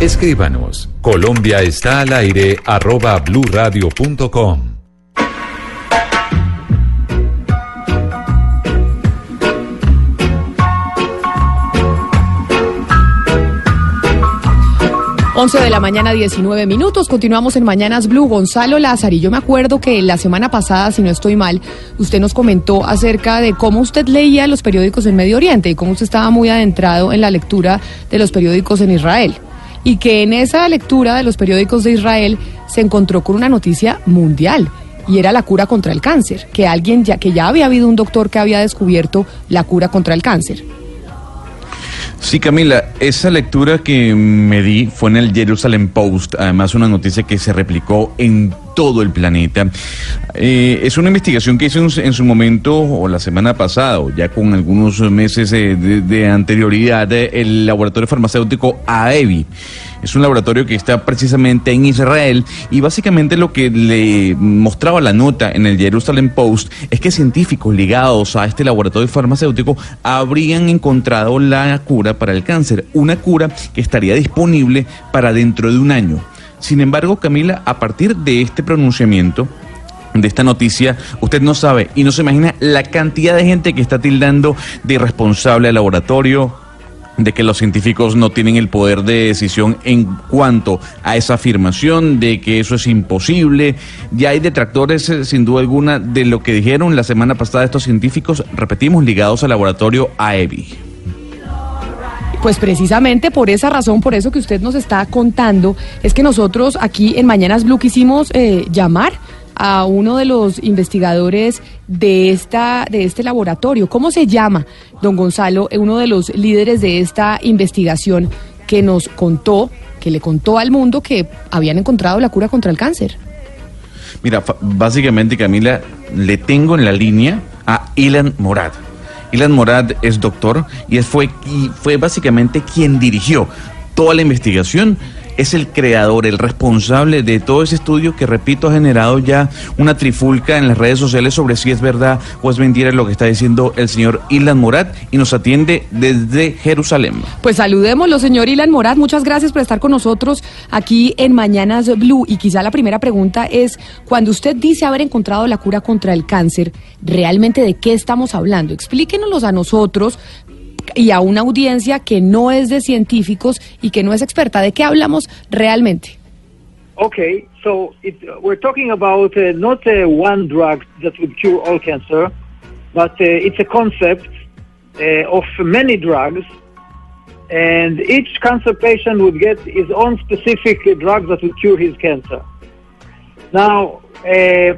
Escríbanos. Colombia está al aire arroba bluradio.com. Once de la mañana, 19 minutos. Continuamos en Mañanas Blue. Gonzalo Lázaro, yo me acuerdo que la semana pasada, si no estoy mal, usted nos comentó acerca de cómo usted leía los periódicos en Medio Oriente y cómo usted estaba muy adentrado en la lectura de los periódicos en Israel y que en esa lectura de los periódicos de Israel se encontró con una noticia mundial y era la cura contra el cáncer, que alguien ya que ya había habido un doctor que había descubierto la cura contra el cáncer. Sí, Camila, esa lectura que me di fue en el Jerusalem Post, además una noticia que se replicó en todo el planeta. Eh, es una investigación que hizo en, su momento, o la semana pasada, ya con algunos meses eh, de, anterioridad, el laboratorio farmacéutico AEVI. Es un laboratorio que está precisamente en Israel y básicamente lo que le mostraba la nota en el Jerusalem Post es que científicos ligados a este laboratorio farmacéutico habrían encontrado la cura para el cáncer, una cura que estaría disponible para dentro de un año. Sin embargo, Camila, a partir de este pronunciamiento, de esta noticia, usted no sabe y no se imagina la cantidad de gente que está tildando de irresponsable al laboratorio, de que los científicos no tienen el poder de decisión en cuanto a esa afirmación, de que eso es imposible. Ya hay detractores, eh, sin duda alguna, de lo que dijeron la semana pasada estos científicos, repetimos, ligados al laboratorio AEBI. Pues precisamente por esa razón, por eso que usted nos está contando, es que nosotros aquí en Mañanas Blue quisimos eh, llamar a uno de los investigadores de esta de este laboratorio. ¿Cómo se llama, don Gonzalo, uno de los líderes de esta investigación que nos contó, que le contó al mundo que habían encontrado la cura contra el cáncer? Mira, básicamente Camila, le tengo en la línea a Ilan Morad. Ilan Morad es doctor y fue, y fue básicamente quien dirigió toda la investigación es el creador, el responsable de todo ese estudio que, repito, ha generado ya una trifulca en las redes sociales sobre si es verdad o es mentira lo que está diciendo el señor Ilan Morat y nos atiende desde Jerusalén. Pues saludémoslo, señor Ilan Morat. Muchas gracias por estar con nosotros aquí en Mañanas Blue. Y quizá la primera pregunta es, cuando usted dice haber encontrado la cura contra el cáncer, ¿realmente de qué estamos hablando? Explíquenos a nosotros, y a una audiencia que no es de científicos y que no es experta. ¿De qué hablamos realmente? Okay, so it, we're talking about uh, not uh, one drug that would cure all cancer, but uh, it's a concept uh, of many drugs, and each cancer patient would get his own specific drug that would cure his cancer. Now, uh,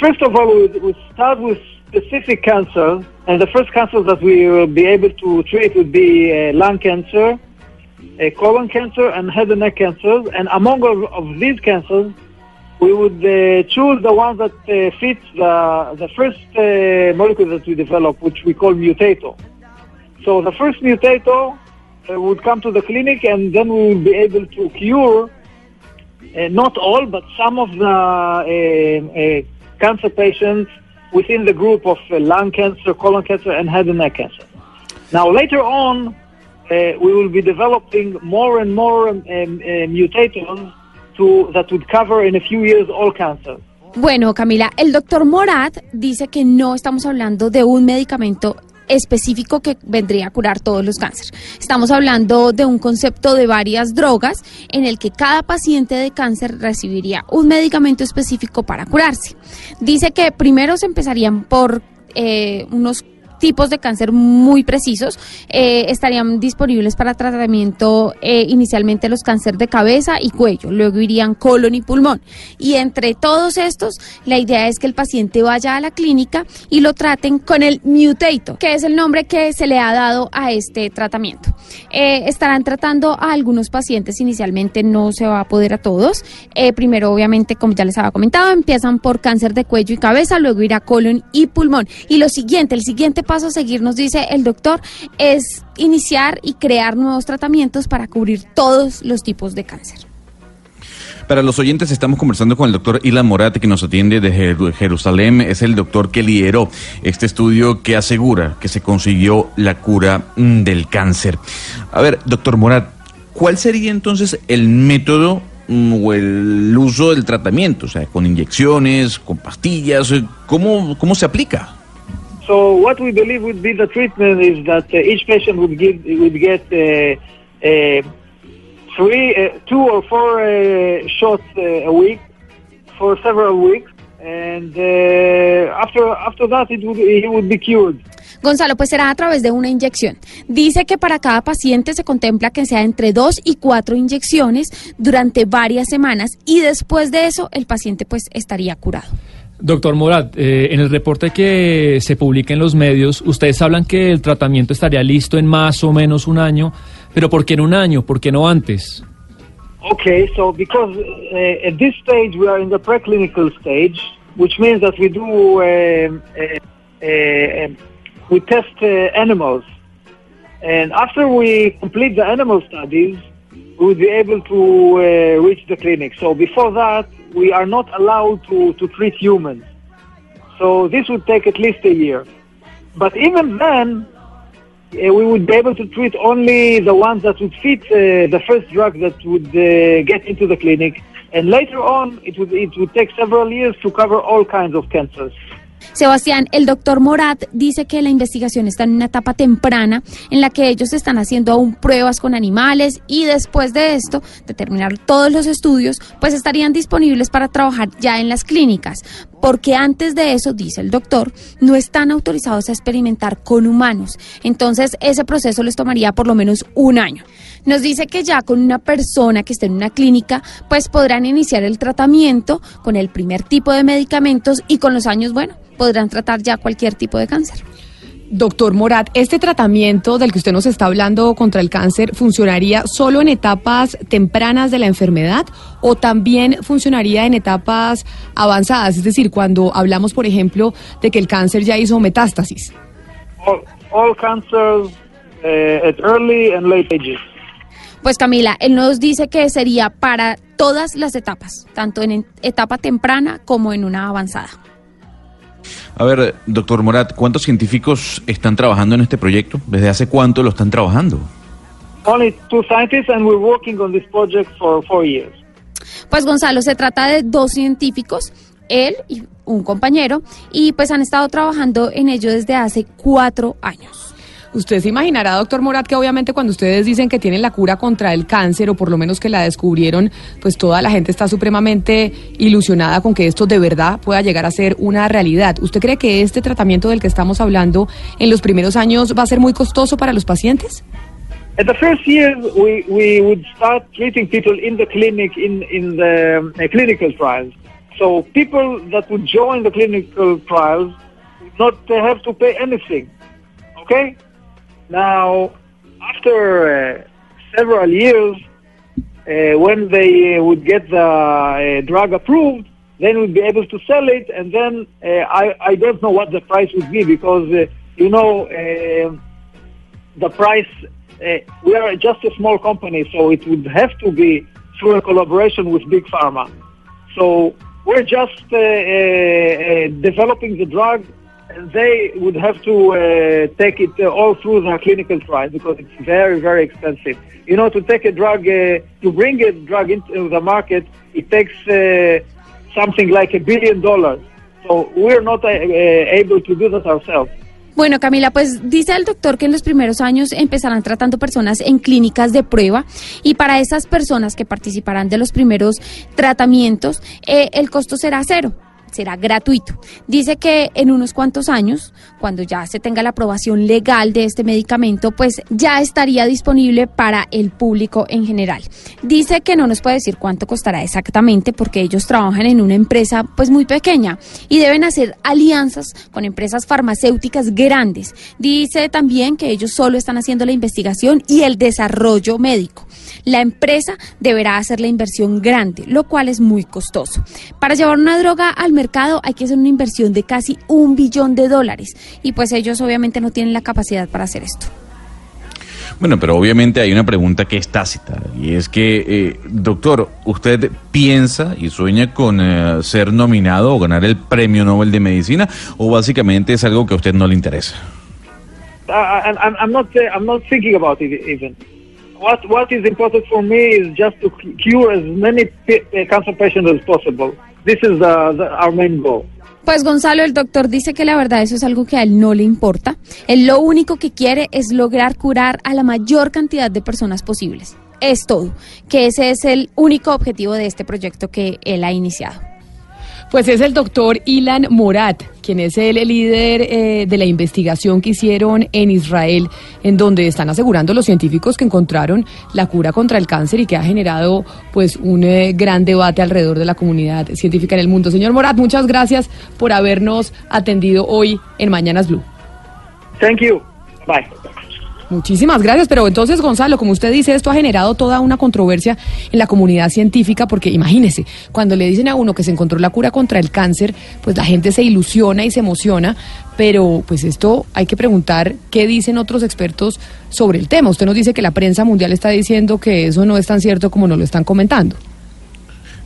first of all, we we start with specific cancers, and the first cancer that we will be able to treat would be uh, lung cancer, uh, colon cancer, and head and neck cancers. And among all of these cancers, we would uh, choose the ones that uh, fit the, the first uh, molecule that we develop, which we call mutator. So the first mutator uh, would come to the clinic, and then we will be able to cure uh, not all, but some of the cancer patients within the group of uh, lung cancer, colon cancer, and head and neck cancer. Now, later on, uh, we will be developing more and more um, uh, mutators to, that would cover in a few years all cancers. Bueno, Camila, el doctor Morat dice que no estamos hablando de un medicamento específico que vendría a curar todos los cánceres. Estamos hablando de un concepto de varias drogas en el que cada paciente de cáncer recibiría un medicamento específico para curarse. Dice que primero se empezarían por eh, unos tipos de cáncer muy precisos eh, estarían disponibles para tratamiento eh, inicialmente los cánceres de cabeza y cuello, luego irían colon y pulmón. Y entre todos estos, la idea es que el paciente vaya a la clínica y lo traten con el mutato, que es el nombre que se le ha dado a este tratamiento. Eh, estarán tratando a algunos pacientes, inicialmente no se va a poder a todos. primero, obviamente, como ya les había comentado, empiezan por cáncer de cuello y cabeza, luego irá colon y pulmón. Y lo siguiente, el siguiente paso a seguir, nos dice el doctor, es iniciar y crear nuevos tratamientos para cubrir todos los tipos de cáncer. Para los oyentes estamos conversando con el doctor Ilan Morat, que nos atiende de Jerusalén. Es el doctor que lideró este estudio que asegura que se consiguió la cura mm, del cáncer. A ver, doctor Morat, ¿cuál sería entonces el método mm, o el uso del tratamiento? O sea, con inyecciones, con pastillas, ¿cómo, cómo se aplica? So what we believe would be the treatment is that uh, each patient would give would get uh, uh, three, two or four shots a week for several weeks, and after after that it would he would be cured. Gonzalo, pues será a través de una inyección. Dice que para cada paciente se contempla que sea entre dos y cuatro inyecciones durante varias semanas y después de eso el paciente pues estaría curado. Doctor Morat, eh, en el reporte que se publica en los medios, ustedes hablan que el tratamiento estaría listo en más o menos un año, pero ¿por qué en un año? ¿Por qué no antes? Okay, so because uh, at this stage we are in the preclinical stage, which means that we do um, uh, uh, we test uh, animals, and after we complete the animal studies, we will be able to uh, reach the clinic. So before that, we are not allowed to, to treat humans. So this would take at least a year. But even then, uh, we would be able to treat only the ones that would fit uh, the first drug that would uh, get into the clinic. And later on, it would, it would take several years to cover all kinds of cancers. Sebastián, el doctor Morat dice que la investigación está en una etapa temprana en la que ellos están haciendo aún pruebas con animales y después de esto, de terminar todos los estudios, pues estarían disponibles para trabajar ya en las clínicas. Porque antes de eso, dice el doctor, no están autorizados a experimentar con humanos. Entonces, ese proceso les tomaría por lo menos un año. Nos dice que ya con una persona que esté en una clínica, pues podrán iniciar el tratamiento con el primer tipo de medicamentos y con los años, bueno, podrán tratar ya cualquier tipo de cáncer. Doctor Morat, ¿este tratamiento del que usted nos está hablando contra el cáncer funcionaría solo en etapas tempranas de la enfermedad o también funcionaría en etapas avanzadas? Es decir, cuando hablamos, por ejemplo, de que el cáncer ya hizo metástasis. All, all cancers uh, at early and late ages. Pues Camila, él nos dice que sería para todas las etapas, tanto en etapa temprana como en una avanzada. A ver, doctor Morat, ¿cuántos científicos están trabajando en este proyecto? ¿Desde hace cuánto lo están trabajando? Only two scientists, and we're working on this project for four years. Pues Gonzalo, se trata de dos científicos, él y un compañero, y pues han estado trabajando en ello desde hace cuatro años. Usted se imaginará, doctor Morat, que obviamente cuando ustedes dicen que tienen la cura contra el cáncer o por lo menos que la descubrieron, pues toda la gente está supremamente ilusionada con que esto de verdad pueda llegar a ser una realidad. ¿Usted cree que este tratamiento del que estamos hablando en los primeros años va a ser muy costoso para los pacientes? At the first year, we, would start treating people in the clinic in, the uh, clinical trials. So people that would join the clinical trials not have to pay anything. Okay? Now, after uh, several years, uh, when they uh, would get the uh, drug approved, then we'd be able to sell it, and then uh, I, I don't know what the price would be because, you know, uh, the price, we are just a small company, so it would have to be through a collaboration with Big Pharma. So we're just uh, uh, developing the drug, they would have to uh, take it all through the clinical trial because it's very, very expensive. You know, to take a drug, uh, to bring a drug into the market, it takes uh, something like a billion dollars. So we're not uh, uh, able to do that ourselves. Bueno, Camila, pues dice el doctor que en los primeros años empezarán tratando personas en clínicas de prueba y para esas personas que participarán de los primeros tratamientos, eh, el costo será cero será gratuito. Dice que en unos cuantos años, cuando ya se tenga la aprobación legal de este medicamento, pues ya estaría disponible para el público en general. Dice que no nos puede decir cuánto costará exactamente porque ellos trabajan en una empresa pues muy pequeña y deben hacer alianzas con empresas farmacéuticas grandes. Dice también que ellos solo están haciendo la investigación y el desarrollo médico. La empresa deberá hacer la inversión grande, lo cual es muy costoso. Para llevar una droga al mercado hay que hacer una inversión de casi un billón de dólares y pues ellos obviamente no tienen la capacidad para hacer esto. Bueno, pero obviamente hay una pregunta que es tácita y es que, eh, doctor, ¿usted piensa y sueña con eh, ser nominado o ganar el Premio Nobel de Medicina o básicamente es algo que a usted no le interesa? Uh, I'm, I'm not uh, I'm not thinking about it even. what what is important for me is just to cu- cure as many p- uh, cancer patients as possible. Pues Gonzalo, el doctor dice que la verdad eso es algo que a él no le importa. Él lo único que quiere es lograr curar a la mayor cantidad de personas posibles. Es todo. Que ese es el único objetivo de este proyecto que él ha iniciado. Pues es el doctor Ilan Morat, quien es el líder eh, de la investigación que hicieron en Israel, en donde están asegurando los científicos que encontraron la cura contra el cáncer y que ha generado pues un eh, gran debate alrededor de la comunidad científica en el mundo. Señor Morat, muchas gracias por habernos atendido hoy en Mañanas Blue. Thank you. Bye. Muchísimas gracias, pero entonces Gonzalo, como usted dice, esto ha generado toda una controversia en la comunidad científica porque imagínese, cuando le dicen a uno que se encontró la cura contra el cáncer, pues la gente se ilusiona y se emociona, pero pues esto hay que preguntar qué dicen otros expertos sobre el tema. Usted nos dice que la prensa mundial está diciendo que eso no es tan cierto como nos lo están comentando.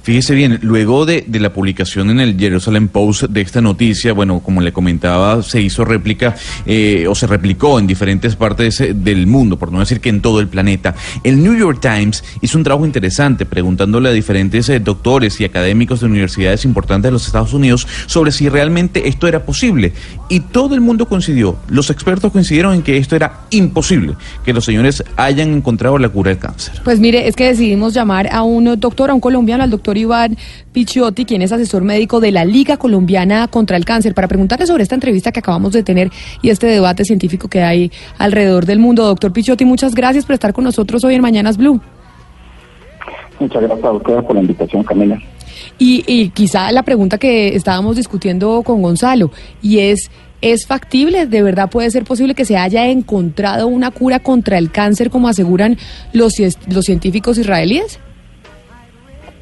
Fíjese bien, luego de, de, la publicación en el Jerusalem Post de esta noticia, bueno, como le comentaba, se hizo réplica eh, o se replicó en diferentes partes del mundo, por no decir que en todo el planeta. El New York Times hizo un trabajo interesante preguntándole a diferentes eh, doctores y académicos de universidades importantes de los Estados Unidos sobre si realmente esto era posible. Y todo el mundo coincidió, los expertos coincidieron en que esto era imposible, que los señores hayan encontrado la cura del cáncer. Pues mire, es que decidimos llamar a un doctor, a un colombiano, al doctor Iván Picciotti, quien es asesor médico de la Liga Colombiana contra el Cáncer, para preguntarle sobre esta entrevista que acabamos de tener y este debate científico que hay alrededor del mundo. Doctor Picciotti, muchas gracias por estar con nosotros hoy en Mañanas Blue. Muchas gracias a ustedes por la invitación, Camila. Y, y quizá la pregunta que estábamos discutiendo con Gonzalo, y es, ¿es factible? ¿De verdad puede ser posible que se haya encontrado una cura contra el cáncer como aseguran los, los científicos israelíes?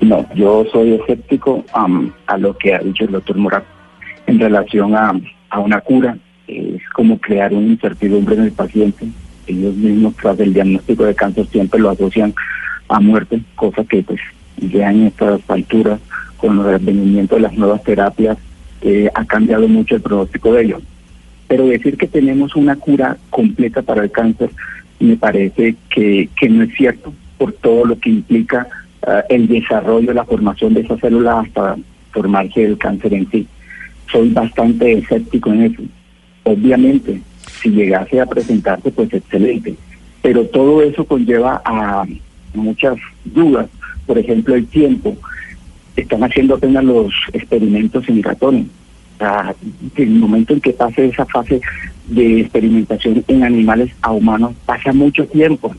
No, yo soy escéptico a lo que ha dicho el doctor Morat en relación a, a una cura. Es como crear una incertidumbre en el paciente. Ellos mismos tras el diagnóstico de cáncer siempre lo asocian a muerte, cosa que pues ya en estas alturas, con el advenimiento de las nuevas terapias, eh, ha cambiado mucho el pronóstico de ellos. Pero decir que tenemos una cura completa para el cáncer me parece que, que no es cierto por todo lo que implica Uh, el desarrollo, la formación de esas células hasta formarse el cáncer en sí. Soy bastante escéptico en eso. Obviamente, si llegase a presentarse, pues excelente. Pero todo eso conlleva a muchas dudas. Por ejemplo, el tiempo. Están haciendo apenas los experimentos en ratones. Uh, el momento en que pase esa fase de experimentación en animales a humanos, pasa mucho tiempo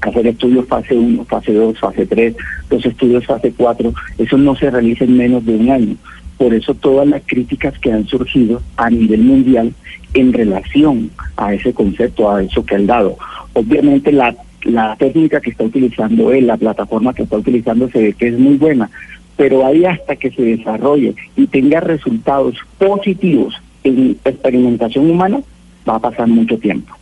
hacer estudios fase 1, fase 2, fase 3, los estudios fase 4, eso no se realiza en menos de un año. Por eso todas las críticas que han surgido a nivel mundial en relación a ese concepto, a eso que han dado. Obviamente la, la técnica que está utilizando él, la plataforma que está utilizando se ve que es muy buena, pero ahí hasta que se desarrolle y tenga resultados positivos en experimentación humana, va a pasar mucho tiempo.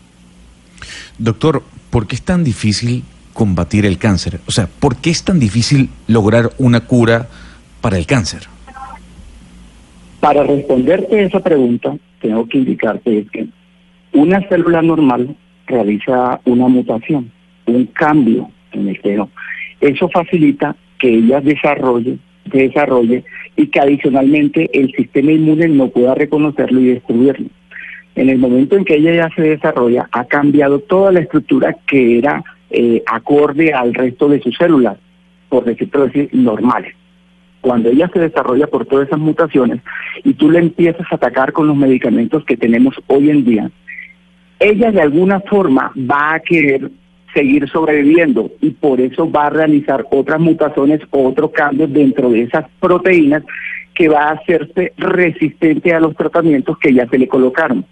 Doctor, ¿por qué es tan difícil combatir el cáncer? O sea, ¿por qué es tan difícil lograr una cura para el cáncer? Para responderte esa pregunta, tengo que indicarte que una célula normal realiza una mutación, un cambio en el genoma. Eso facilita que ella desarrolle, desarrolle y que adicionalmente el sistema inmune no pueda reconocerlo y destruirlo en el momento en que ella ya se desarrolla, ha cambiado toda la estructura que era eh, acorde al resto de sus células, por decirlo así, normales. Cuando ella se desarrolla por todas esas mutaciones y tú le empiezas a atacar con los medicamentos que tenemos hoy en día, ella de alguna forma va a querer seguir sobreviviendo y por eso va a realizar otras mutaciones o otros cambios dentro de esas proteínas que va a hacerse resistente a los tratamientos que ya se le colocaron.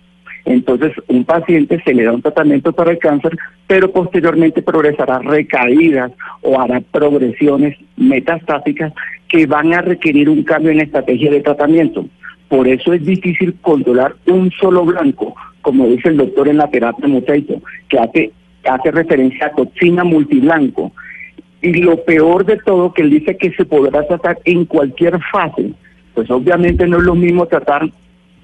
Entonces, un paciente se le da un tratamiento para el cáncer, pero posteriormente progresará recaídas o hará progresiones metastáticas que van a requerir un cambio en estrategia de tratamiento. Por eso es difícil controlar un solo blanco, como dice el doctor en la terapia Muteito, que hace, hace referencia a toxina multiblanco. Y lo peor de todo, que él dice que se podrá tratar en cualquier fase. Pues obviamente no es lo mismo tratar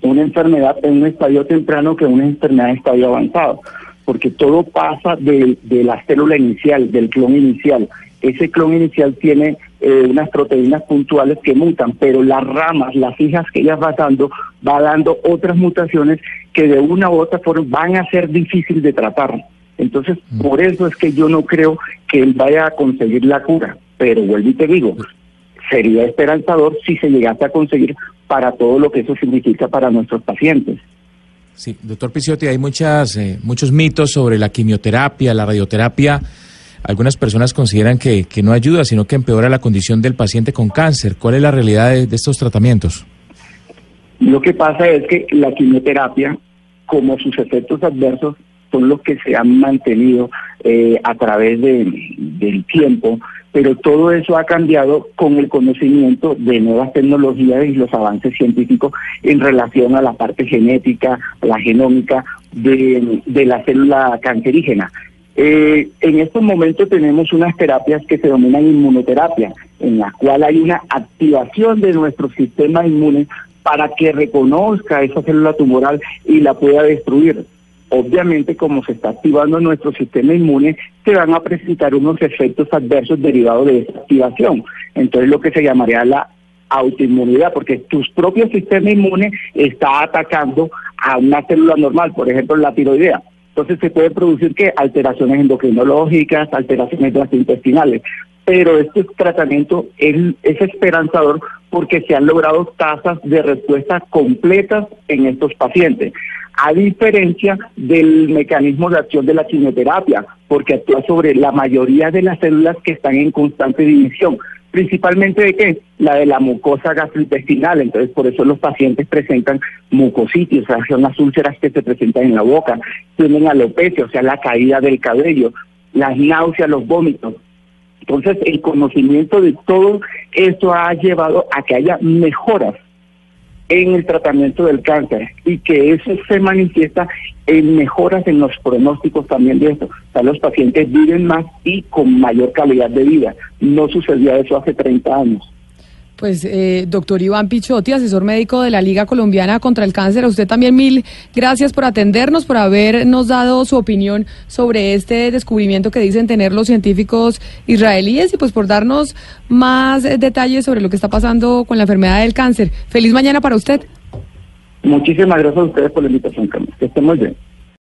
una enfermedad en un estadio temprano que una enfermedad en estadio avanzado. porque todo pasa de, de la célula inicial, del clon inicial. Ese clon inicial tiene eh, unas proteínas puntuales que mutan, pero las ramas, las hijas que ellas va dando, va dando otras mutaciones que de una u otra forma van a ser difíciles de tratar. Entonces, Mm. por eso es que yo no creo que él vaya a conseguir la cura. Pero vuelvo y te digo, sería esperanzador si se llegase a conseguir para todo lo que eso significa para nuestros pacientes. Sí, doctor Picciotti, hay muchas, eh, muchos mitos sobre la quimioterapia, la radioterapia. Algunas personas consideran que, que no ayuda, sino que empeora la condición del paciente con cáncer. ¿Cuál es la realidad de, de estos tratamientos? Lo que pasa es que la quimioterapia, como sus efectos adversos, son los que se han mantenido eh, a través de- del tiempo, pero todo eso ha cambiado con el conocimiento de nuevas tecnologías y los avances científicos en relación a la parte genética, la genómica de, de la célula cancerígena. Eh, en estos momentos tenemos unas terapias que se denominan inmunoterapia, en la cual hay una activación de nuestro sistema inmune para que reconozca esa célula tumoral y la pueda destruir. Obviamente, como se está activando nuestro sistema inmune, se van a presentar unos efectos adversos derivados de esa activación. Entonces, lo que se llamaría la autoinmunidad, porque tu propio sistema inmune está atacando a una célula normal, por ejemplo, la tiroidea. Entonces se pueden producir que alteraciones endocrinológicas, alteraciones gastrointestinales. Pero este tratamiento es, es esperanzador porque se han logrado tasas de respuesta completas en estos pacientes, a diferencia del mecanismo de acción de la quimioterapia, porque actúa sobre la mayoría de las células que están en constante división principalmente de qué? La de la mucosa gastrointestinal, entonces por eso los pacientes presentan mucositis, o sea, son las úlceras que se presentan en la boca, tienen alopecia, o sea, la caída del cabello, las náuseas, los vómitos. Entonces, el conocimiento de todo esto ha llevado a que haya mejoras en el tratamiento del cáncer y que eso se manifiesta en mejoras en los pronósticos también de esto. O sea, los pacientes viven más y con mayor calidad de vida. No sucedía eso hace 30 años. Pues, eh, doctor Iván Pichotti, asesor médico de la Liga Colombiana contra el Cáncer, a usted también mil gracias por atendernos, por habernos dado su opinión sobre este descubrimiento que dicen tener los científicos israelíes y pues por darnos más detalles sobre lo que está pasando con la enfermedad del cáncer. Feliz mañana para usted. Muchísimas gracias a ustedes por la invitación, Carmen. Que estén muy bien.